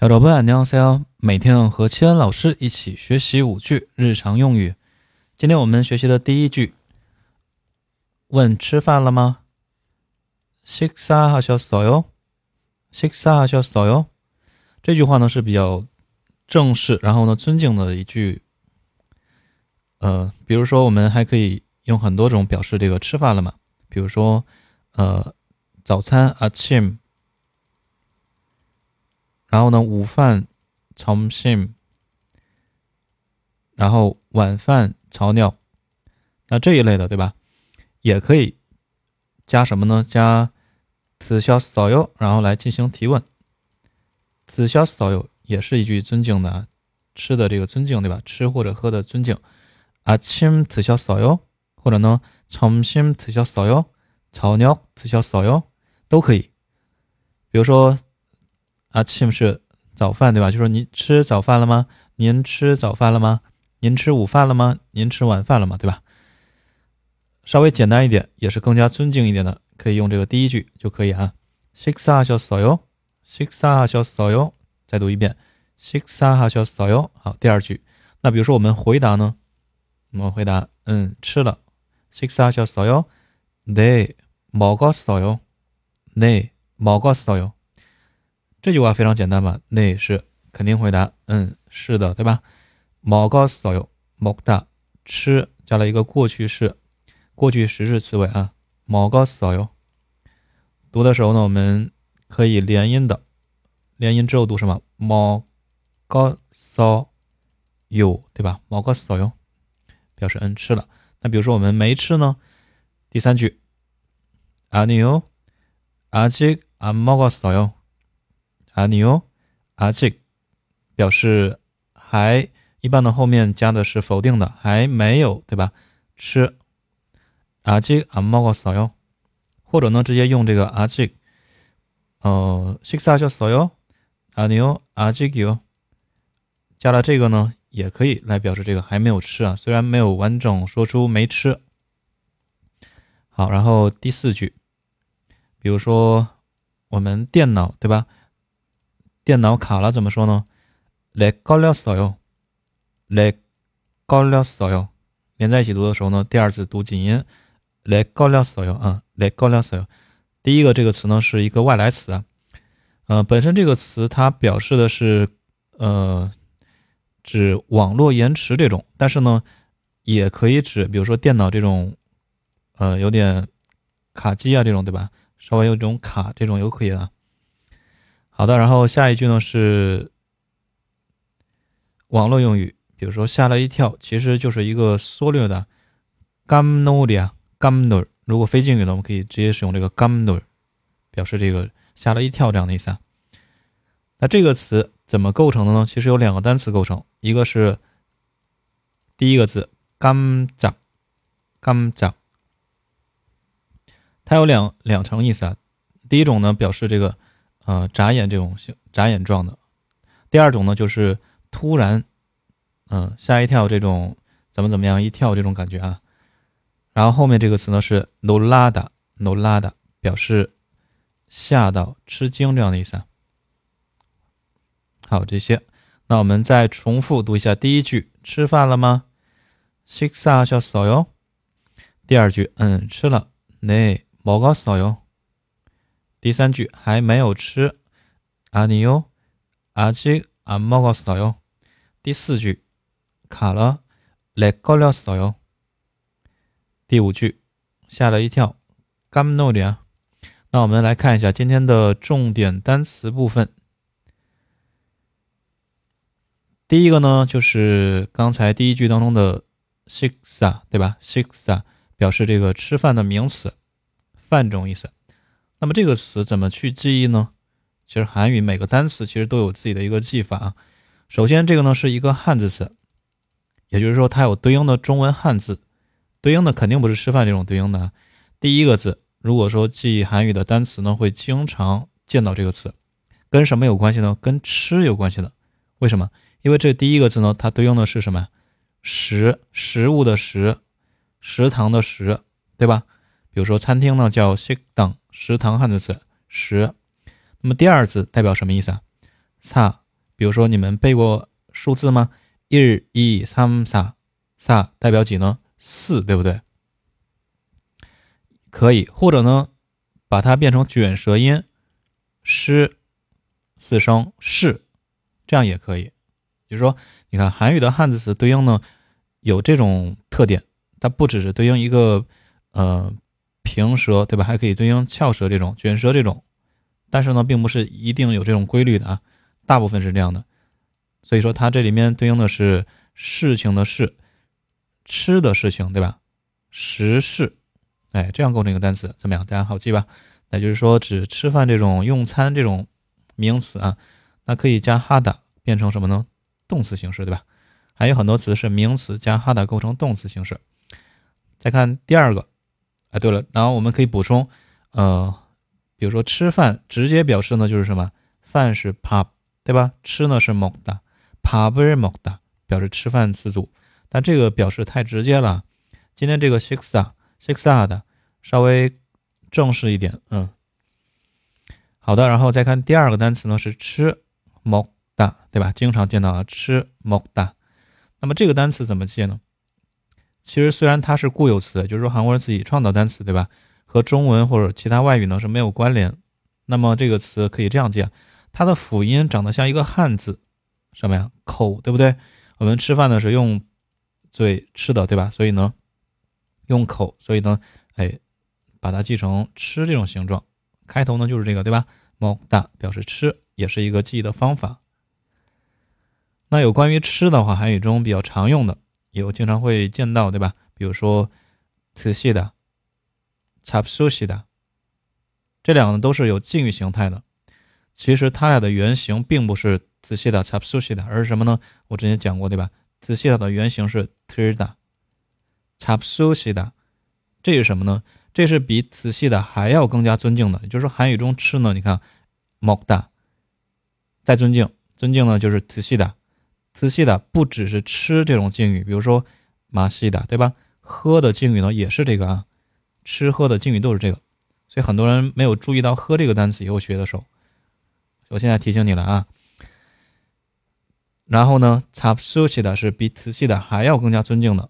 小伙伴，你好，C 每天和七恩老师一起学习五句日常用语。今天我们学习的第一句，问吃饭了吗？식사하셨어 요？ 식사하셨어 요？ 这句话呢是比较正式，然后呢尊敬的一句。呃，比如说我们还可以用很多种表示这个吃饭了嘛，比如说呃早餐아침 然后呢，午饭점 심， 然后晚饭저 녁， 那这一类的，对吧？也可以加什么呢？加此消써 요， 然后来进行提问。此消써 요， 也是一句尊敬的，吃的这个尊敬，对吧？吃或者喝的尊敬。아침드셨어 요， 或者呢，점심드셨어 요， 저녁드셨어 요， 都可以。比如说。 啊，침是早饭，对吧？就说您吃早饭了吗？您吃早饭了吗？您吃午饭了吗？您吃晚饭了吗？对吧？稍微简单一点，也是更加尊敬一点的，可以用这个第一句就可以啊。식사하셨어 요？ 식사하셨어 요？ 再读一遍，식사하셨어 요？ 好，第二句。那比如说我们回答呢？我们回答，嗯，吃了。식사하셨어 요？ 네먹었어 요？ 네먹었어 요？ 这句话非常简单吧？那是肯定回答，嗯，是的，对吧？먹었어 요， 먹다吃加了一个过去式，过去时是词尾啊。먹었어 요。 读的时候呢，我们可以连音的，连音之后读什么？먹었어 요， 对吧？먹었어 요， 表示嗯吃了。那比如说我们没吃呢？第三句，아니 요， 아직안먹었어 요。 阿尼欧，阿직表示还，一般的后面加的是否定的，还没有，对吧？吃，阿직阿먹었어 요， 或者呢，直接用这个阿직呃，식사하셨어 요？ 阿尼欧，阿직 요， 加了这个呢，也可以来表示这个还没有吃啊，虽然没有完整说出没吃。好，然后第四句，比如说我们电脑，对吧？ 电脑卡了怎么说呢？렉걸렸어 요， 렉걸렸어 요。 连在一起读的时候呢，第二次读紧音，렉걸렸어 요。 啊，렉걸렸어 요。 第一个这个词呢是一个外来词啊，呃，本身这个词它表示的是呃指网络延迟这种，但是呢也可以指比如说电脑这种呃有点卡机啊这种对吧？稍微有这种卡这种都可以啊。 好的，然后下一句呢是网络用语，比如说吓了一跳，其实就是一个缩略的 gam no lia gam no。如果非敬语呢，我们可以直接使用这个 gam no，表示这个吓了一跳这样的意思啊。那这个词怎么构成的呢？其实有两个单词构成，一个是第一个字 gam za gam za，它有两两层意思啊。第一种呢表示这个。呃，眨眼这种形，眨眼状的。第二种呢，就是突然，嗯，吓一跳这种，怎么怎么样一跳这种感觉啊。然后后面这个词呢是 no lada no lada，表示吓到、吃惊这样的意思啊。好，这些，那我们再重复读一下第一句：吃饭了吗？식사하셨어 요。 第二句，嗯，吃了。네먹었어 요。 第三句还没有吃，아니 요， 아직안먹었어 요。 第四句卡了，렉걸렸어 요。 第五句吓了一跳，깜놀 이 야。 那我们来看一下今天的重点单词部分。第一个呢，就是刚才第一句当中的식사对吧？식사表示这个吃饭的名词，饭这种意思。 那么这个词怎么去记忆呢？其实韩语每个单词其实都有自己的一个记法啊。首先，这个呢是一个汉字词，也就是说它有对应的中文汉字，对应的肯定不是吃饭这种对应的。第一个字，如果说记韩语的单词呢，会经常见到这个词，跟什么有关系呢？跟吃有关系的。为什么？因为这第一个字呢，它对应的是什么？食，食物的食，食堂的食，对吧？比如说餐厅呢叫식당 食堂汉字词食，那么第二字代表什么意思啊？사比如说你们背过数字吗？一、一、三、三、三代表几呢？四，对不对？可以，或者呢，把它变成卷舌音，诗四声是，这样也可以。就是说，你看韩语的汉字词对应呢，有这种特点，它不只是对应一个呃平舌，对吧？还可以对应翘舌这种卷舌这种，但是呢，并不是一定有这种规律的啊，大部分是这样的。所以说，它这里面对应的是事情的事，吃的事情，对吧？食事，哎，这样构成一个单词怎么样？大家好记吧？那就是说，指吃饭这种用餐这种名词啊，那可以加哈达变成什么呢？动词形式对吧？还有很多词是名词加哈达构成动词形式。再看第二个，哎，对了，然后我们可以补充，呃，比如说吃饭直接表示呢就是什么？饭是 pup 对吧？吃呢是 mokda pop 을 mokda 表示吃饭词组，但这个表示太直接了。今天这个 siksa siksa 的稍微正式一点，嗯，好的，然后再看第二个单词呢是吃 mokda，对吧？经常见到啊吃 moda，那么这个单词怎么记呢？其实虽然它是固有词，就是说韩国人自己创造单词，对吧？和中文或者其他外语呢是没有关联。那么这个词可以这样记，它的辅音长得像一个汉字，什么呀？口，对不对？我们吃饭呢是用嘴吃的，对吧？所以呢用口，所以呢，哎，把它记成吃这种形状。开头呢就是这个，对吧？mo 大表示吃，也是一个记忆的方法。那有关于吃的话，韩语中比较常用的，有经常会见到，对吧？比如说，仔细的，查不休息的，这两个都是有敬语形态的。其实它俩的原型并不是仔细的查不休息的，而是什么呢？我之前讲过，对吧？仔细的的原型是 tirda，查不休息的，这是什么呢？这是比仔细的还要更加尊敬的，就是韩语中吃呢，你看，먹 다， 再尊敬，尊敬呢就是仔细的。仔细的不只是吃这种敬语，比如说马西的，对吧？喝的敬语呢也是这个啊，吃喝的敬语都是这个，所以很多人没有注意到喝这个单词以后学的时候，我现在提醒你了啊。然后呢，擦苏西的是比仔细的还要更加尊敬的，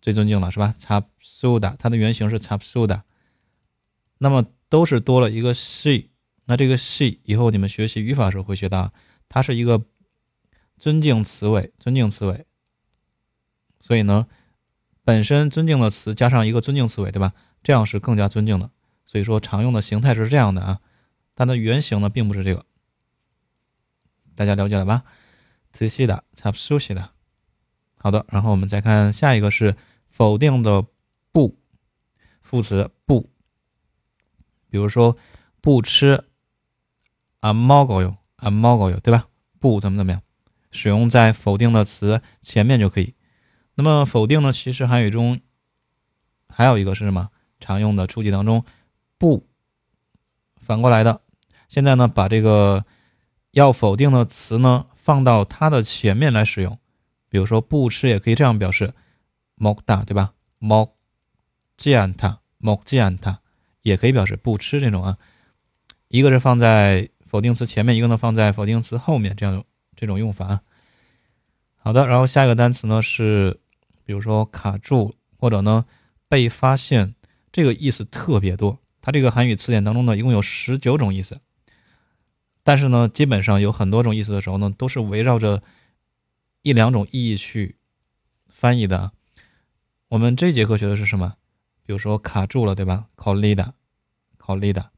最尊敬了是吧？擦苏的，它的原型是擦苏的，那么都是多了一个 she，那这个 she 以后你们学习语法的时候会学到，它是一个。尊敬词尾，尊敬词尾。所以呢，本身尊敬的词加上一个尊敬词尾，对吧？这样是更加尊敬的。所以说常用的形态是这样的啊，它的原型呢并不是这个。大家了解了吧？仔细的，才熟悉的。好的，然后我们再看下一个是否定的不，副词不。比如说不吃啊，猫狗有啊，猫狗有，对吧？不怎么怎么样。使用在否定的词前面就可以。那么否定呢，其实韩语中还有一个是什么？常用的初级当中，不反过来的。现在呢，把这个要否定的词呢放到它的前面来使用。比如说不吃也可以这样表示，mok da 对吧？mok jian ta，mok jian ta 也可以表示不吃这种啊。一个是放在否定词前面，一个呢放在否定词后面，这样就这种用法。啊好的然后下一个单词呢是比如说卡住或者呢被发现这个意思特别多。它这个韩语词典当中呢一共有十九种意思。但是呢基本上有很多种意思的时候呢都是围绕着一两种意义去翻译的。啊我们这节课学的是什么？比如说卡住了对吧？考丽的考丽的。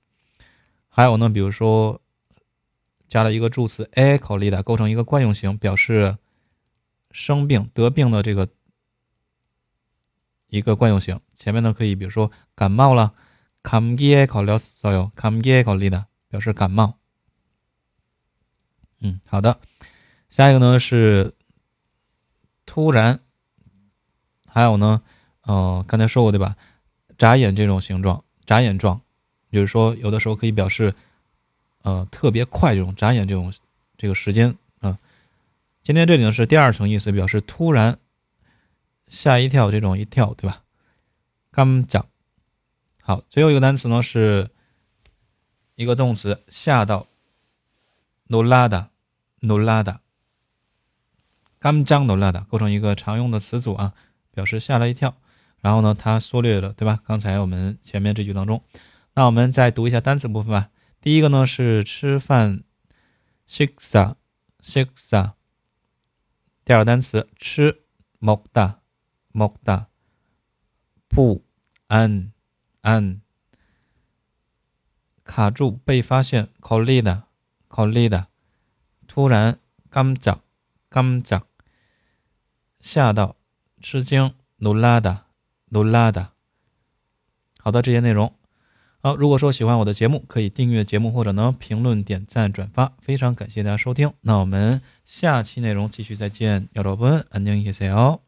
还有呢比如说加了一个助词 a， 考리 다， 构成一个惯用型，表示。生病得病的这个一个惯用型，前面呢可以比如说感冒了，감기에걸렸어 요， 감기에걸리 다， 表示感冒。嗯，好的，下一个呢是突然，还有呢，呃，刚才说过对吧？眨眼这种形状，眨眼状，比如说有的时候可以表示， 呃，特别快这种眨眼这种这个时间。啊，今天这里呢是第二层意思，表示突然吓一跳，这种一跳，对吧？刚讲，好，最后一个单词呢，是一个动词，吓到。Nolada，Nolada。刚将 Nolada 构成一个常用的词组啊，表示吓了一跳，然后呢，它缩略了，对吧？刚才我们前面这句当中，那我们再读一下单词部分吧。第一个呢是吃饭，shiksa，shiksa。第二个单词吃，mokda，mokda。不，an，an。卡住，被发现，kolid，kolid。突然，gamja，gamja。吓到，吃惊，nulada，nulada。好的，这些内容。好，如果说喜欢我的节目，可以订阅节目或者呢评论、点赞、转发，非常感谢大家收听。那我们下期内容继续再见，여러분安녕히계세 요。